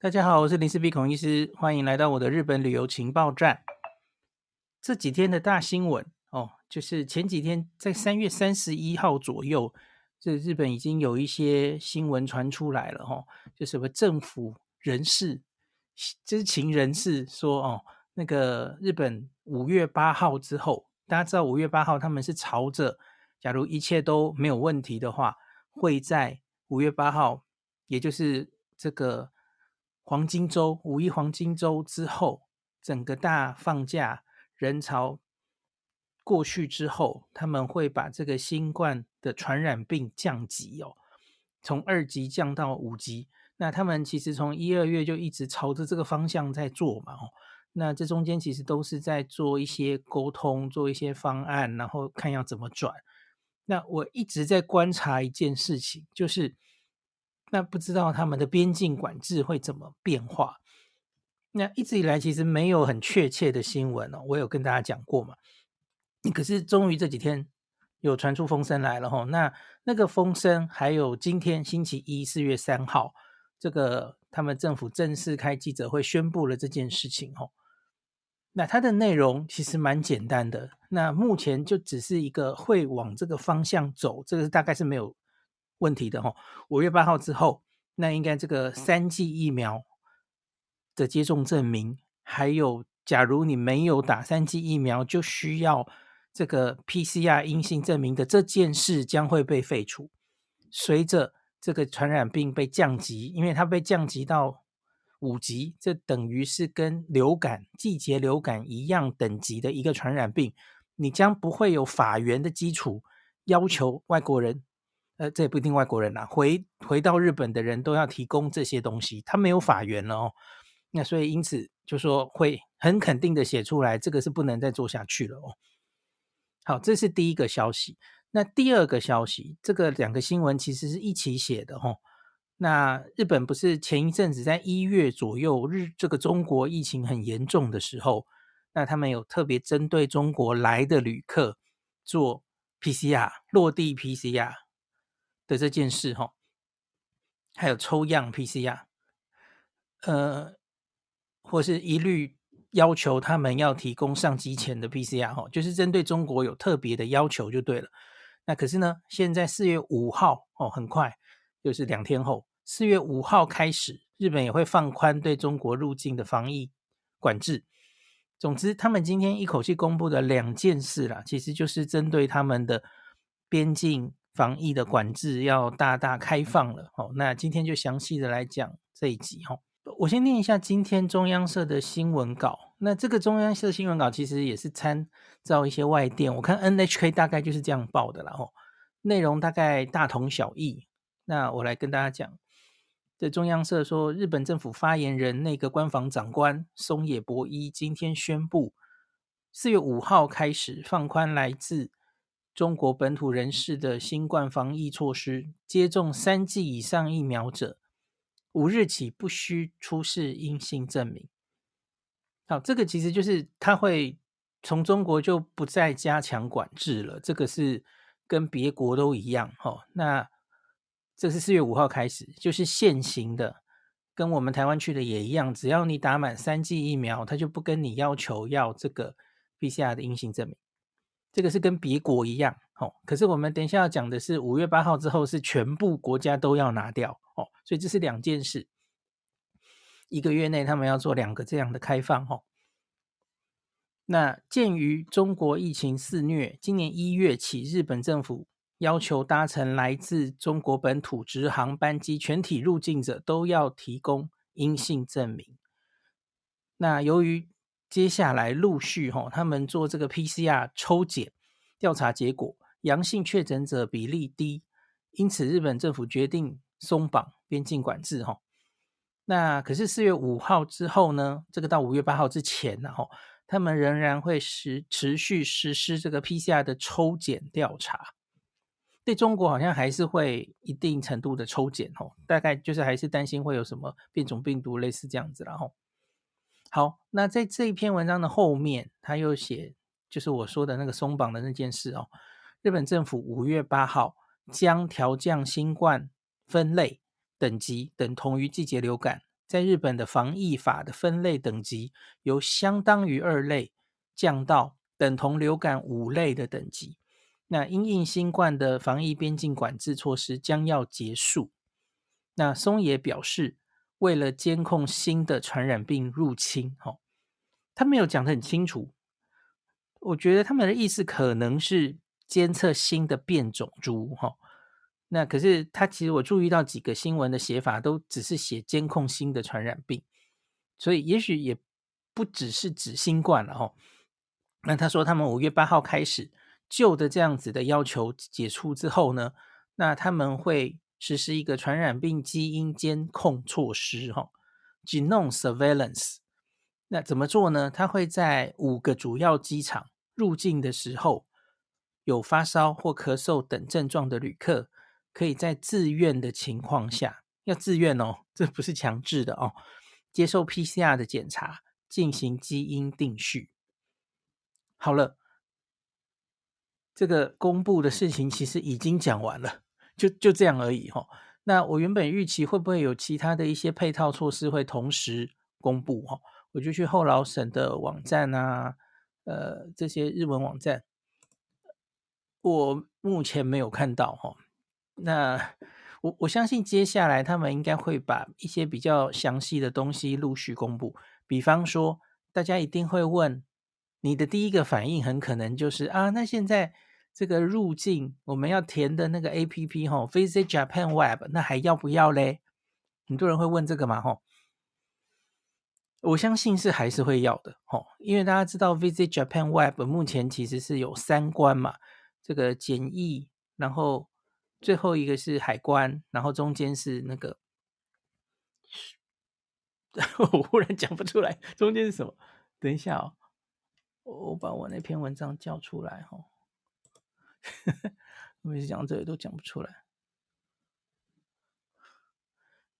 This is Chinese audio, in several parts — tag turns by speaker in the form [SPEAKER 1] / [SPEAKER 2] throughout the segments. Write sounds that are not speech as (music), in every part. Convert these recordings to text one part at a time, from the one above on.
[SPEAKER 1] 大家好，我是林氏璧孔医师，欢迎来到我的日本旅游情报站。这几天的大新闻哦，就是前几天在三月三十一号左右，这日本已经有一些新闻传出来了哦，就什么政府人士、知情人士说哦，那个日本五月八号之后，大家知道五月八号他们是朝着，假如一切都没有问题的话，会在五月八号，也就是这个。黄金周、五一黄金周之后，整个大放假人潮过去之后，他们会把这个新冠的传染病降级哦，从二级降到五级。那他们其实从一二月就一直朝着这个方向在做嘛哦。那这中间其实都是在做一些沟通，做一些方案，然后看要怎么转。那我一直在观察一件事情，就是。那不知道他们的边境管制会怎么变化？那一直以来其实没有很确切的新闻哦，我有跟大家讲过嘛。可是终于这几天有传出风声来了吼，那那个风声还有今天星期一四月三号，这个他们政府正式开记者会宣布了这件事情吼。那它的内容其实蛮简单的，那目前就只是一个会往这个方向走，这个大概是没有。问题的哈，五月八号之后，那应该这个三剂疫苗的接种证明，还有假如你没有打三剂疫苗，就需要这个 PCR 阴性证明的这件事将会被废除。随着这个传染病被降级，因为它被降级到五级，这等于是跟流感、季节流感一样等级的一个传染病，你将不会有法源的基础要求外国人。呃，这也不一定外国人呐，回回到日本的人都要提供这些东西，他没有法源了哦。那所以因此就说会很肯定的写出来，这个是不能再做下去了哦。好，这是第一个消息。那第二个消息，这个两个新闻其实是一起写的哦。那日本不是前一阵子在一月左右，日这个中国疫情很严重的时候，那他们有特别针对中国来的旅客做 PCR 落地 PCR。的这件事哈，还有抽样 PCR，呃，或是一律要求他们要提供上机前的 PCR 哈，就是针对中国有特别的要求就对了。那可是呢，现在四月五号哦，很快就是两天后，四月五号开始，日本也会放宽对中国入境的防疫管制。总之，他们今天一口气公布的两件事啦，其实就是针对他们的边境。防疫的管制要大大开放了，哦，那今天就详细的来讲这一集，哦，我先念一下今天中央社的新闻稿。那这个中央社新闻稿其实也是参照一些外电，我看 NHK 大概就是这样报的啦，哦，内容大概大同小异。那我来跟大家讲，这中央社说，日本政府发言人、内阁官房长官松野博一今天宣布，四月五号开始放宽来自中国本土人士的新冠防疫措施，接种三剂以上疫苗者，五日起不需出示阴性证明。好，这个其实就是他会从中国就不再加强管制了，这个是跟别国都一样。哦，那这是四月五号开始，就是现行的，跟我们台湾去的也一样，只要你打满三剂疫苗，他就不跟你要求要这个 PCR 的阴性证明。这个是跟别国一样，哦，可是我们等一下要讲的是五月八号之后是全部国家都要拿掉，哦，所以这是两件事，一个月内他们要做两个这样的开放，哦。那鉴于中国疫情肆虐，今年一月起，日本政府要求搭乘来自中国本土直航班机全体入境者都要提供阴性证明。那由于接下来陆续哈，他们做这个 PCR 抽检调查结果，阳性确诊者比例低，因此日本政府决定松绑边境管制哈。那可是四月五号之后呢？这个到五月八号之前呢？哈，他们仍然会实持续实施这个 PCR 的抽检调查。对中国好像还是会一定程度的抽检哈，大概就是还是担心会有什么变种病毒类似这样子然后。好，那在这一篇文章的后面，他又写，就是我说的那个松绑的那件事哦。日本政府五月八号将调降新冠分类等级，等同于季节流感，在日本的防疫法的分类等级由相当于二类降到等同流感五类的等级。那因应新冠的防疫边境管制措施将要结束。那松野表示，为了监控新的传染病入侵，哈，他没有讲得很清楚。我觉得他们的意思可能是监测新的变种株，哈。那可是他其实我注意到几个新闻的写法都只是写监控新的传染病，所以也许也不只是指新冠了，哈。那他说他们五月八号开始。旧的这样子的要求解除之后呢，那他们会实施一个传染病基因监控措施，哈，genome surveillance。那怎么做呢？它会在五个主要机场入境的时候，有发烧或咳嗽等症状的旅客，可以在自愿的情况下，要自愿哦，这不是强制的哦，接受 PCR 的检查，进行基因定序。好了。这个公布的事情其实已经讲完了，就就这样而已哈。那我原本预期会不会有其他的一些配套措施会同时公布哈？我就去后劳省的网站啊，呃，这些日文网站，我目前没有看到哈。那我我相信接下来他们应该会把一些比较详细的东西陆续公布，比方说大家一定会问，你的第一个反应很可能就是啊，那现在。这个入境我们要填的那个 APP 哈，Visit Japan Web，那还要不要嘞？很多人会问这个嘛哈，我相信是还是会要的哈，因为大家知道 Visit Japan Web 目前其实是有三关嘛，这个检疫，然后最后一个是海关，然后中间是那个，(laughs) 我忽然讲不出来，中间是什么？等一下哦，我把我那篇文章叫出来哈。我 (laughs) 每次讲这里都讲不出来。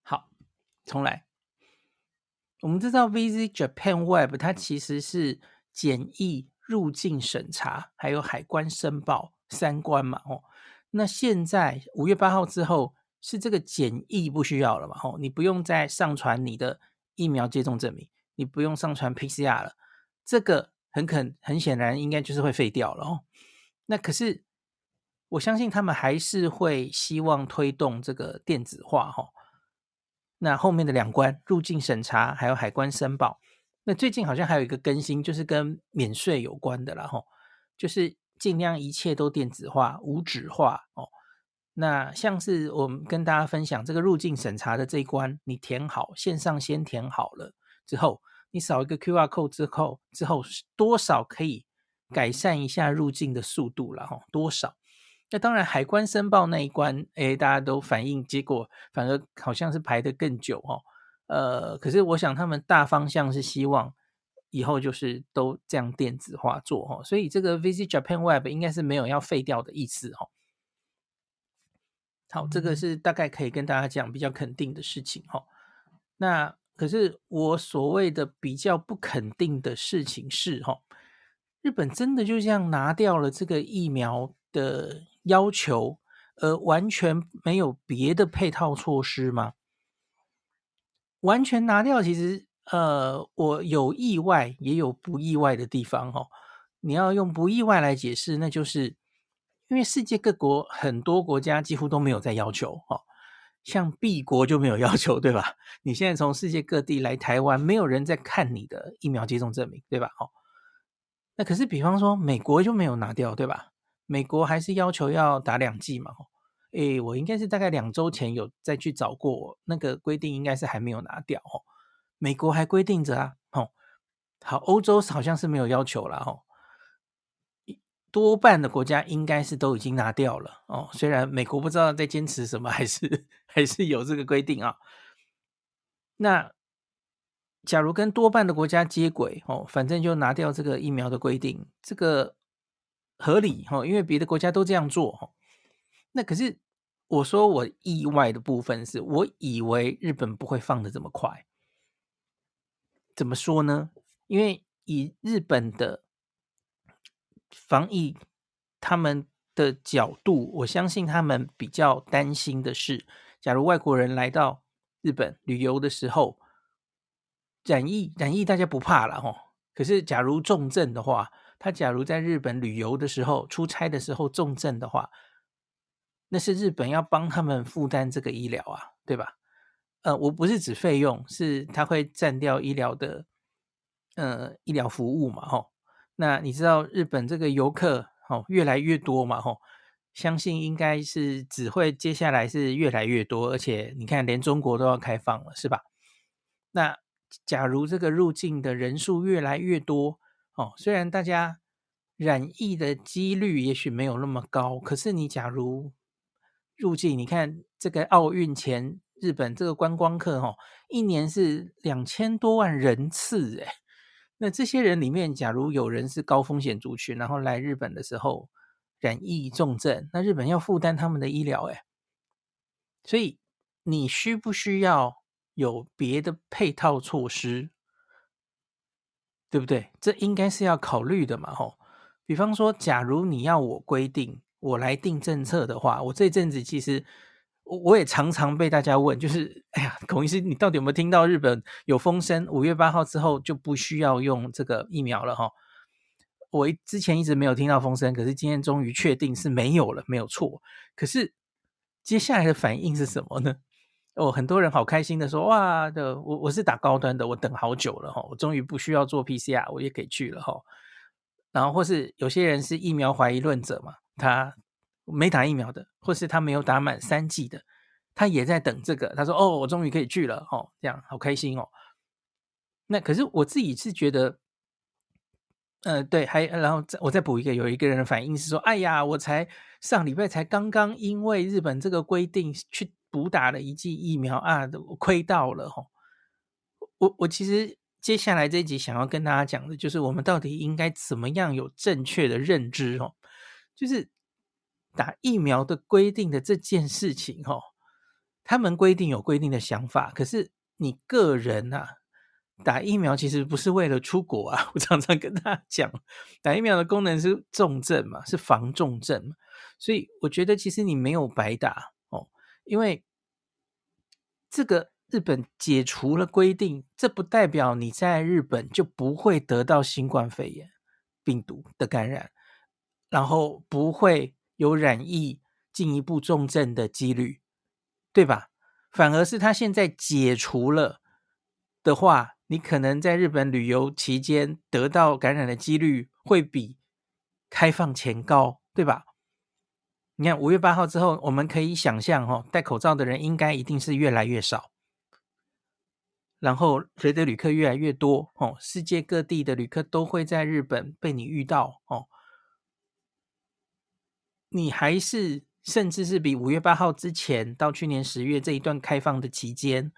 [SPEAKER 1] 好，重来。我们知道 Visit Japan Web 它其实是检疫、入境审查还有海关申报三关嘛。哦，那现在五月八号之后是这个检疫不需要了嘛？哦，你不用再上传你的疫苗接种证明，你不用上传 PCR 了。这个很肯很显然应该就是会废掉了哦。那可是。我相信他们还是会希望推动这个电子化哈。那后面的两关入境审查还有海关申报，那最近好像还有一个更新，就是跟免税有关的啦哈，就是尽量一切都电子化、无纸化哦。那像是我们跟大家分享这个入境审查的这一关，你填好线上先填好了之后，你扫一个 QR code 之后，之后多少可以改善一下入境的速度了哈？多少？那当然，海关申报那一关，诶，大家都反映，结果反而好像是排得更久哦。呃，可是我想他们大方向是希望以后就是都这样电子化做哦，所以这个 Visit Japan Web 应该是没有要废掉的意思哦。好，这个是大概可以跟大家讲比较肯定的事情哈。那可是我所谓的比较不肯定的事情是哈，日本真的就这样拿掉了这个疫苗的要求，呃，完全没有别的配套措施吗？完全拿掉，其实，呃，我有意外，也有不意外的地方哦。你要用不意外来解释，那就是因为世界各国很多国家几乎都没有在要求哦，像 B 国就没有要求，对吧？你现在从世界各地来台湾，没有人在看你的疫苗接种证明，对吧？哦，那可是比方说美国就没有拿掉，对吧？美国还是要求要打两剂嘛？诶，我应该是大概两周前有再去找过，那个规定应该是还没有拿掉哦。美国还规定着啊，哦，好，欧洲好像是没有要求了哦。多半的国家应该是都已经拿掉了哦。虽然美国不知道在坚持什么，还是还是有这个规定啊。那假如跟多半的国家接轨哦，反正就拿掉这个疫苗的规定，这个。合理哈，因为别的国家都这样做哈。那可是我说我意外的部分是，我以为日本不会放的这么快。怎么说呢？因为以日本的防疫，他们的角度，我相信他们比较担心的是，假如外国人来到日本旅游的时候，染疫染疫大家不怕了哦。可是假如重症的话，他假如在日本旅游的时候、出差的时候重症的话，那是日本要帮他们负担这个医疗啊，对吧？呃，我不是指费用，是他会占掉医疗的呃医疗服务嘛，吼。那你知道日本这个游客哦越来越多嘛，吼，相信应该是只会接下来是越来越多，而且你看连中国都要开放了，是吧？那假如这个入境的人数越来越多。哦，虽然大家染疫的几率也许没有那么高，可是你假如入境，你看这个奥运前日本这个观光客，哦，一年是两千多万人次，诶，那这些人里面，假如有人是高风险族群，然后来日本的时候染疫重症，那日本要负担他们的医疗，诶，所以你需不需要有别的配套措施？对不对？这应该是要考虑的嘛，吼。比方说，假如你要我规定，我来定政策的话，我这阵子其实我我也常常被大家问，就是，哎呀，孔医师，你到底有没有听到日本有风声，五月八号之后就不需要用这个疫苗了，哈？我之前一直没有听到风声，可是今天终于确定是没有了，没有错。可是接下来的反应是什么呢？哦，很多人好开心的说，哇的，我我是打高端的，我等好久了哈，我终于不需要做 PCR，我也可以去了哈。然后或是有些人是疫苗怀疑论者嘛，他没打疫苗的，或是他没有打满三剂的，他也在等这个。他说，哦，我终于可以去了哦，这样好开心哦。那可是我自己是觉得，呃，对，还然后再我再补一个，有一个人的反应是说，哎呀，我才上礼拜才刚刚因为日本这个规定去。补打了一剂疫苗啊，我亏到了吼！我我其实接下来这一集想要跟大家讲的，就是我们到底应该怎么样有正确的认知哦，就是打疫苗的规定的这件事情哦，他们规定有规定的想法，可是你个人啊，打疫苗其实不是为了出国啊。我常常跟大家讲，打疫苗的功能是重症嘛，是防重症嘛，所以我觉得其实你没有白打。因为这个日本解除了规定，这不代表你在日本就不会得到新冠肺炎病毒的感染，然后不会有染疫进一步重症的几率，对吧？反而是他现在解除了的话，你可能在日本旅游期间得到感染的几率会比开放前高，对吧？你看五月八号之后，我们可以想象，哈，戴口罩的人应该一定是越来越少。然后随着旅客越来越多，哦，世界各地的旅客都会在日本被你遇到，哦，你还是甚至是比五月八号之前到去年十月这一段开放的期间，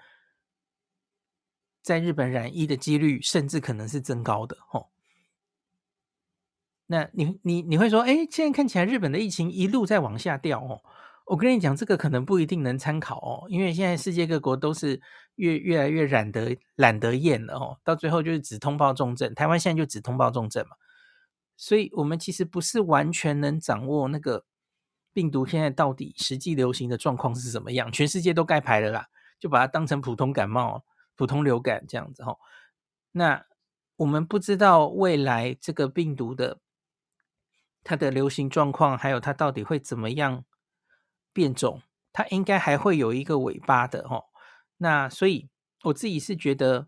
[SPEAKER 1] 在日本染疫的几率甚至可能是增高的，哦。那你你你会说，哎，现在看起来日本的疫情一路在往下掉哦。我跟你讲，这个可能不一定能参考哦，因为现在世界各国都是越越来越懒得懒得验了哦，到最后就是只通报重症，台湾现在就只通报重症嘛，所以我们其实不是完全能掌握那个病毒现在到底实际流行的状况是怎么样，全世界都盖牌了啦，就把它当成普通感冒、普通流感这样子哈。那我们不知道未来这个病毒的。它的流行状况，还有它到底会怎么样变种，它应该还会有一个尾巴的齁。那所以我自己是觉得，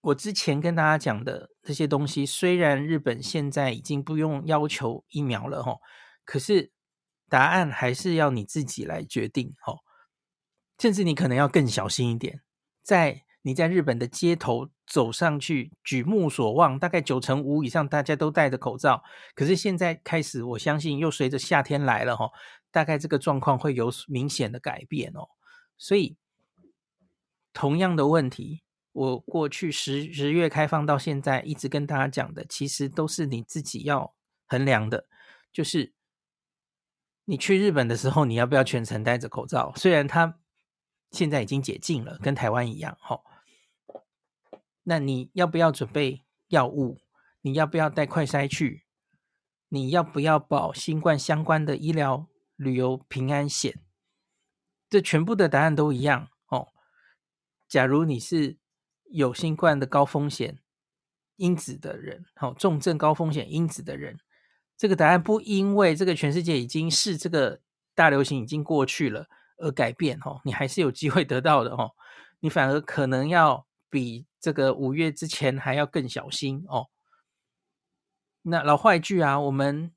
[SPEAKER 1] 我之前跟大家讲的这些东西，虽然日本现在已经不用要求疫苗了齁，可是答案还是要你自己来决定齁。甚至你可能要更小心一点，在。你在日本的街头走上去，举目所望，大概九成五以上大家都戴着口罩。可是现在开始，我相信又随着夏天来了，哈，大概这个状况会有明显的改变哦。所以，同样的问题，我过去十十月开放到现在，一直跟大家讲的，其实都是你自己要衡量的，就是你去日本的时候，你要不要全程戴着口罩？虽然它现在已经解禁了，跟台湾一样，哈。那你要不要准备药物？你要不要带快筛去？你要不要保新冠相关的医疗旅游平安险？这全部的答案都一样哦。假如你是有新冠的高风险因子的人，好，重症高风险因子的人，这个答案不因为这个全世界已经是这个大流行已经过去了而改变，哦，你还是有机会得到的，哦，你反而可能要比这个五月之前还要更小心，哦。那老话一句啊，我们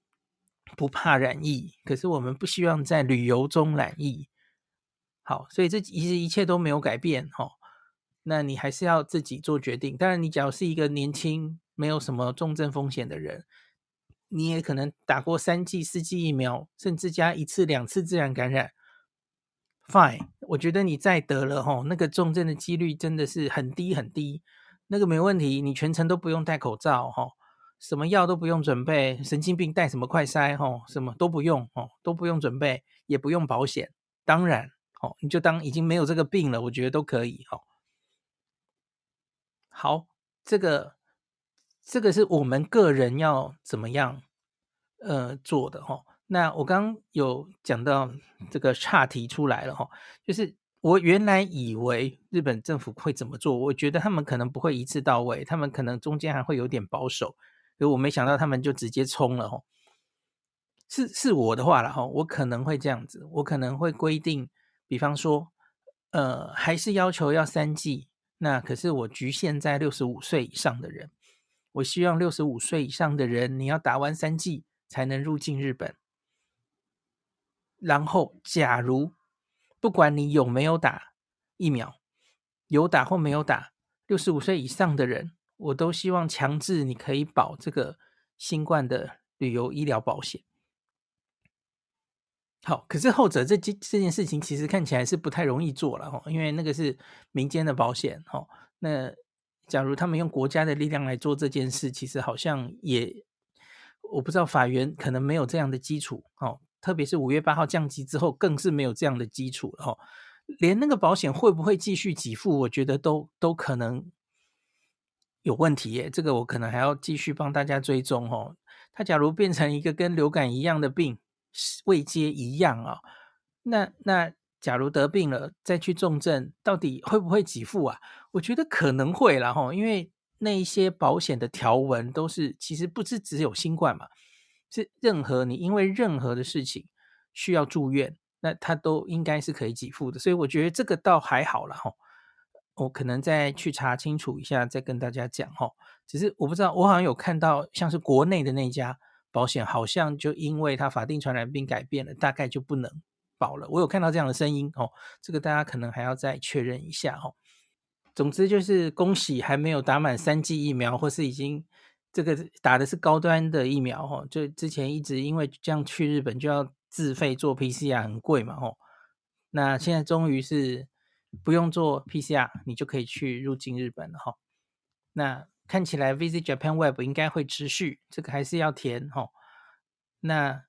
[SPEAKER 1] 不怕染疫，可是我们不希望在旅游中染疫。好，所以这其实一切都没有改变，哈。那你还是要自己做决定。当然，你只要是一个年轻、没有什么重症风险的人，你也可能打过三剂、四剂疫苗，甚至加一次、两次自然感染，fine。我觉得你再得了，哈，那个重症的几率真的是很低很低，那个没问题，你全程都不用戴口罩，哈，什么药都不用准备，神经病带什么快筛，哈，什么都不用，哦，都不用准备，也不用保险。当然，哦，你就当已经没有这个病了，我觉得都可以，哦。好，这个这个是我们个人要怎么样呃做的哈。那我刚有讲到这个岔题出来了哈，就是我原来以为日本政府会怎么做，我觉得他们可能不会一次到位，他们可能中间还会有点保守，所以我没想到他们就直接冲了哈。是是我的话了哈，我可能会这样子，我可能会规定，比方说呃，还是要求要三剂。那可是我局限在六十五岁以上的人，我希望六十五岁以上的人，你要打完三剂才能入境日本。然后，假如不管你有没有打疫苗，有打或没有打，六十五岁以上的人，我都希望强制你可以保这个新冠的旅游医疗保险。好，可是后者这这这件事情其实看起来是不太容易做了哈，因为那个是民间的保险哈。那假如他们用国家的力量来做这件事，其实好像也我不知道法源可能没有这样的基础哦。特别是五月八号降级之后，更是没有这样的基础了。连那个保险会不会继续给付，我觉得都都可能有问题耶。这个我可能还要继续帮大家追踪哦。它假如变成一个跟流感一样的病。未接一样啊、那那假如得病了再去重症，到底会不会给付啊？我觉得可能会啦齁，因为那一些保险的条文都是，其实不是只有新冠嘛，是任何你因为任何的事情需要住院，那他都应该是可以给付的，所以我觉得这个倒还好啦齁，我可能再去查清楚一下，再跟大家讲齁。只是我不知道，我好像有看到像是国内的那家。保险好像就因为它法定传染病改变了，大概就不能保了。我有看到这样的声音哦，这个大家可能还要再确认一下哦。总之就是恭喜还没有打满三剂疫苗，或是已经这个打的是高端的疫苗哦。就之前一直因为这样去日本就要自费做 PCR 很贵嘛哦。那现在终于是不用做 PCR，你就可以去入境日本了哈。那。看起来 Visit Japan Web 应该会持续，这个还是要填哈。那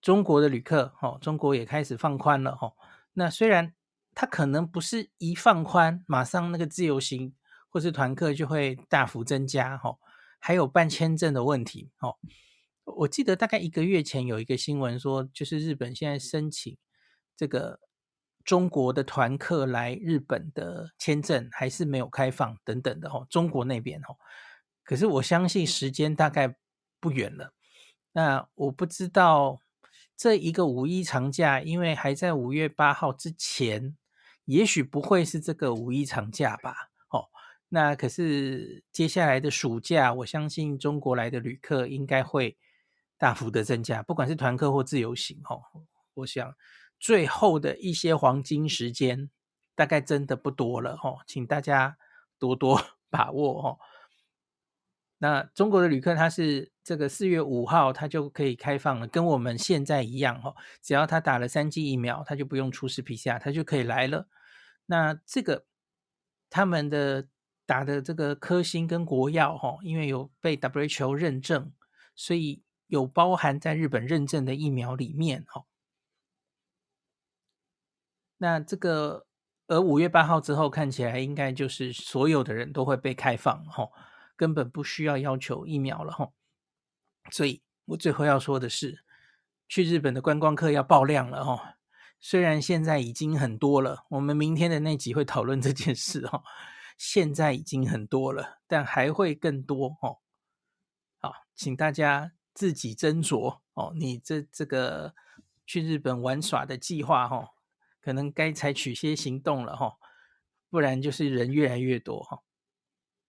[SPEAKER 1] 中国的旅客哈，中国也开始放宽了哈。那虽然它可能不是一放宽，马上那个自由行或是团客就会大幅增加哈，还有办签证的问题哦。我记得大概一个月前有一个新闻说，就是日本现在申请这个。中国的团客来日本的签证还是没有开放等等的哦，中国那边哦，可是我相信时间大概不远了。那我不知道这一个五一长假，因为还在五月八号之前，也许不会是这个五一长假吧？那可是接下来的暑假，我相信中国来的旅客应该会大幅的增加，不管是团客或自由行哦，我想。最后的一些黄金时间，大概真的不多了哦，请大家多多 (laughs) 把握哦。那中国的旅客他是这个四月五号他就可以开放了，跟我们现在一样哦，只要他打了三剂疫苗，他就不用出示 PCR，他就可以来了。那这个他们的打的这个科兴跟国药哈，因为有被 WHO 认证，所以有包含在日本认证的疫苗里面哈。那这个，而五月八号之后看起来应该就是所有的人都会被开放哈，根本不需要要求疫苗了哈。所以我最后要说的是，去日本的观光客要爆量了哈。虽然现在已经很多了，我们明天的那集会讨论这件事哈。现在已经很多了，但还会更多哦。好，请大家自己斟酌哦。你这这个去日本玩耍的计划哦，可能该采取些行动了哈、哦，不然就是人越来越多哈、哦。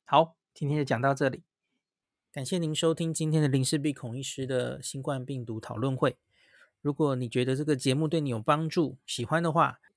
[SPEAKER 1] 好，今天就讲到这里，感谢您收听今天的林氏璧孔医师的新冠病毒讨论会。如果你觉得这个节目对你有帮助，喜欢的话，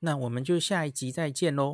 [SPEAKER 1] 那我们就下一集再见喽。